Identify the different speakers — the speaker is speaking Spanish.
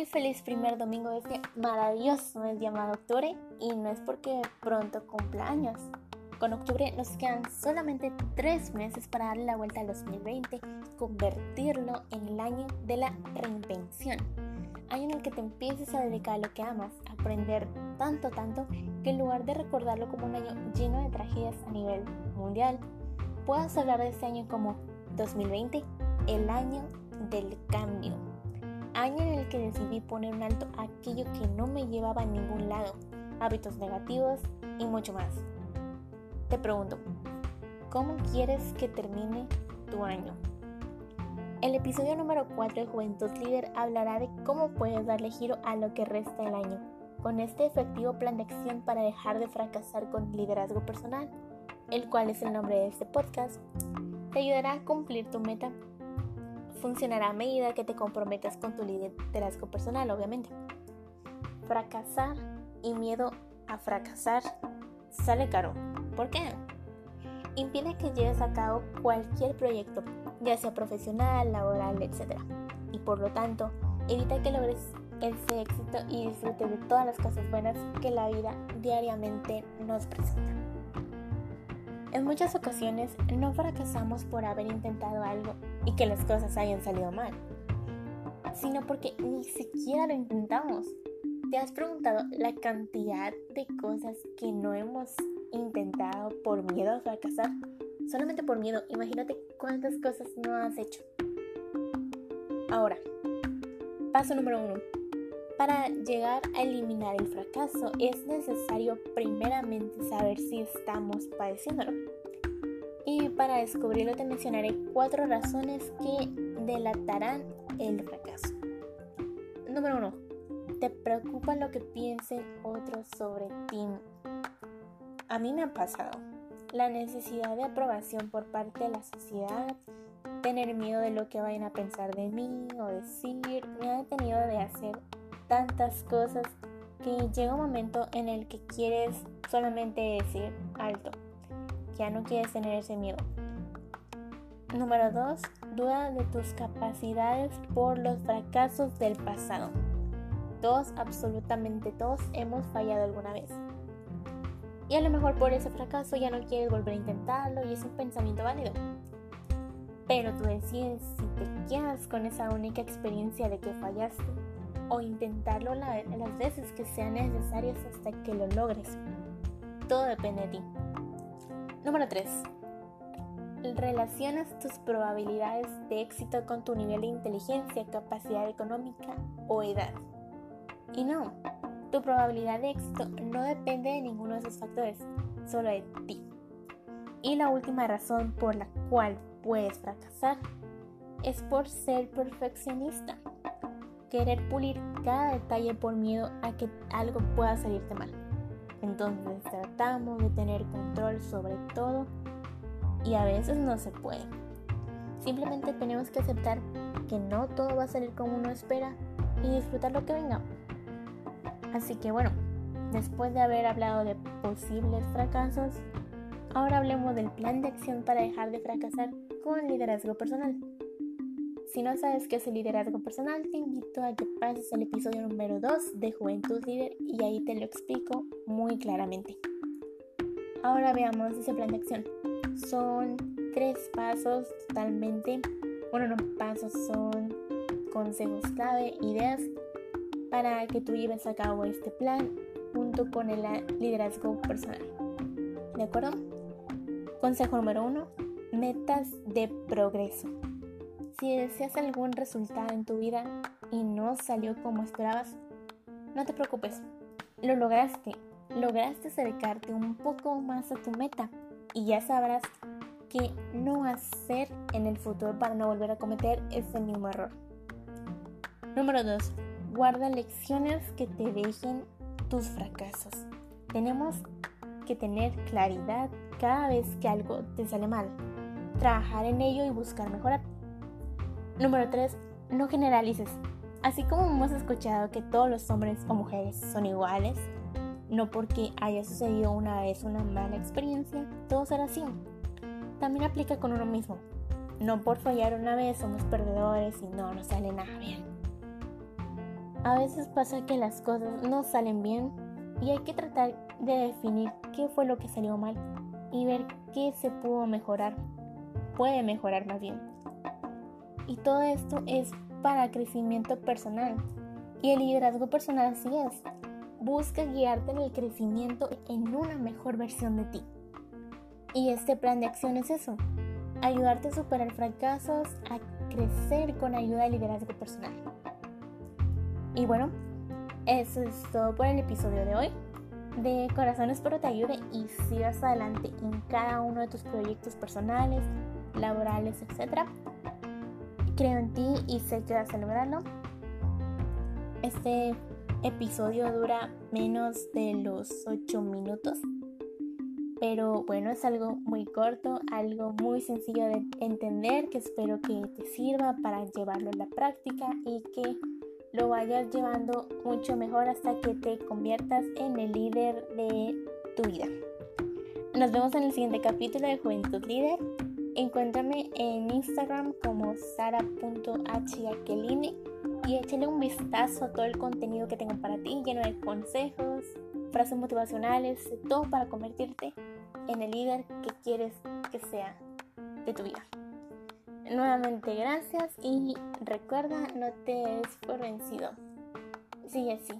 Speaker 1: Muy feliz primer domingo de este maravilloso mes llamado octubre y no es porque pronto cumpla años. Con octubre nos quedan solamente tres meses para darle la vuelta al 2020 y convertirlo en el año de la reinvención. Año en el que te empieces a dedicar a lo que amas, a aprender tanto, tanto, que en lugar de recordarlo como un año lleno de tragedias a nivel mundial, puedas hablar de este año como 2020, el año del cambio. Año en el que decidí poner un alto a aquello que no me llevaba a ningún lado, hábitos negativos y mucho más. Te pregunto, ¿cómo quieres que termine tu año? El episodio número 4 de Juventud Líder hablará de cómo puedes darle giro a lo que resta del año, con este efectivo plan de acción para dejar de fracasar con liderazgo personal, el cual es el nombre de este podcast, te ayudará a cumplir tu meta. Funcionará a medida que te comprometas con tu liderazgo personal, obviamente. Fracasar y miedo a fracasar sale caro. ¿Por qué? Impide que lleves a cabo cualquier proyecto, ya sea profesional, laboral, etc. Y por lo tanto, evita que logres ese éxito y disfrutes de todas las cosas buenas que la vida diariamente nos presenta. En muchas ocasiones no fracasamos por haber intentado algo y que las cosas hayan salido mal, sino porque ni siquiera lo intentamos. ¿Te has preguntado la cantidad de cosas que no hemos intentado por miedo a fracasar? Solamente por miedo, imagínate cuántas cosas no has hecho. Ahora, paso número uno. Para llegar a eliminar el fracaso es necesario primeramente saber si estamos padeciéndolo. Y para descubrirlo te mencionaré cuatro razones que delatarán el fracaso. Número uno te preocupa lo que piensen otros sobre ti. A mí me ha pasado la necesidad de aprobación por parte de la sociedad, tener miedo de lo que vayan a pensar de mí o decir, me ha detenido de hacer tantas cosas que llega un momento en el que quieres solamente decir alto, ya no quieres tener ese miedo. Número 2. Duda de tus capacidades por los fracasos del pasado. Todos, absolutamente todos, hemos fallado alguna vez. Y a lo mejor por ese fracaso ya no quieres volver a intentarlo y es un pensamiento válido. Pero tú decides si te quedas con esa única experiencia de que fallaste o intentarlo las veces que sean necesarias hasta que lo logres. Todo depende de ti. Número 3. Relacionas tus probabilidades de éxito con tu nivel de inteligencia, capacidad económica o edad. Y no, tu probabilidad de éxito no depende de ninguno de esos factores, solo de ti. Y la última razón por la cual puedes fracasar es por ser perfeccionista. Querer pulir cada detalle por miedo a que algo pueda salirte mal. Entonces tratamos de tener control sobre todo y a veces no se puede. Simplemente tenemos que aceptar que no todo va a salir como uno espera y disfrutar lo que venga. Así que bueno, después de haber hablado de posibles fracasos, ahora hablemos del plan de acción para dejar de fracasar con liderazgo personal. Si no sabes qué es el liderazgo personal, te invito a que pases al episodio número 2 de Juventud Líder y ahí te lo explico muy claramente. Ahora veamos ese plan de acción. Son tres pasos totalmente, bueno, no pasos, son consejos clave, ideas para que tú lleves a cabo este plan junto con el liderazgo personal. ¿De acuerdo? Consejo número uno, metas de progreso. Si deseas algún resultado en tu vida y no salió como esperabas, no te preocupes, lo lograste, lograste acercarte un poco más a tu meta y ya sabrás qué no hacer en el futuro para no volver a cometer ese mismo error. Número 2 guarda lecciones que te dejen tus fracasos. Tenemos que tener claridad cada vez que algo te sale mal, trabajar en ello y buscar mejorar. Número 3. No generalices. Así como hemos escuchado que todos los hombres o mujeres son iguales, no porque haya sucedido una vez una mala experiencia, todo será así. También aplica con uno mismo. No por fallar una vez somos perdedores y no nos sale nada bien. A veces pasa que las cosas no salen bien y hay que tratar de definir qué fue lo que salió mal y ver qué se pudo mejorar. Puede mejorar más bien. Y todo esto es para crecimiento personal. Y el liderazgo personal así es. Busca guiarte en el crecimiento en una mejor versión de ti. Y este plan de acción es eso. Ayudarte a superar fracasos, a crecer con ayuda de liderazgo personal. Y bueno, eso es todo por el episodio de hoy. De corazón espero te ayude y sigas adelante en cada uno de tus proyectos personales, laborales, etc. Creo en ti y sé que vas a lograrlo. Este episodio dura menos de los 8 minutos. Pero bueno, es algo muy corto, algo muy sencillo de entender que espero que te sirva para llevarlo a la práctica y que lo vayas llevando mucho mejor hasta que te conviertas en el líder de tu vida. Nos vemos en el siguiente capítulo de Juventud Líder. Encuéntrame en Instagram como sara.hakeline y échale un vistazo a todo el contenido que tengo para ti, lleno de consejos, frases motivacionales, todo para convertirte en el líder que quieres que sea de tu vida. Nuevamente gracias y recuerda, no te des por vencido. Sigue así.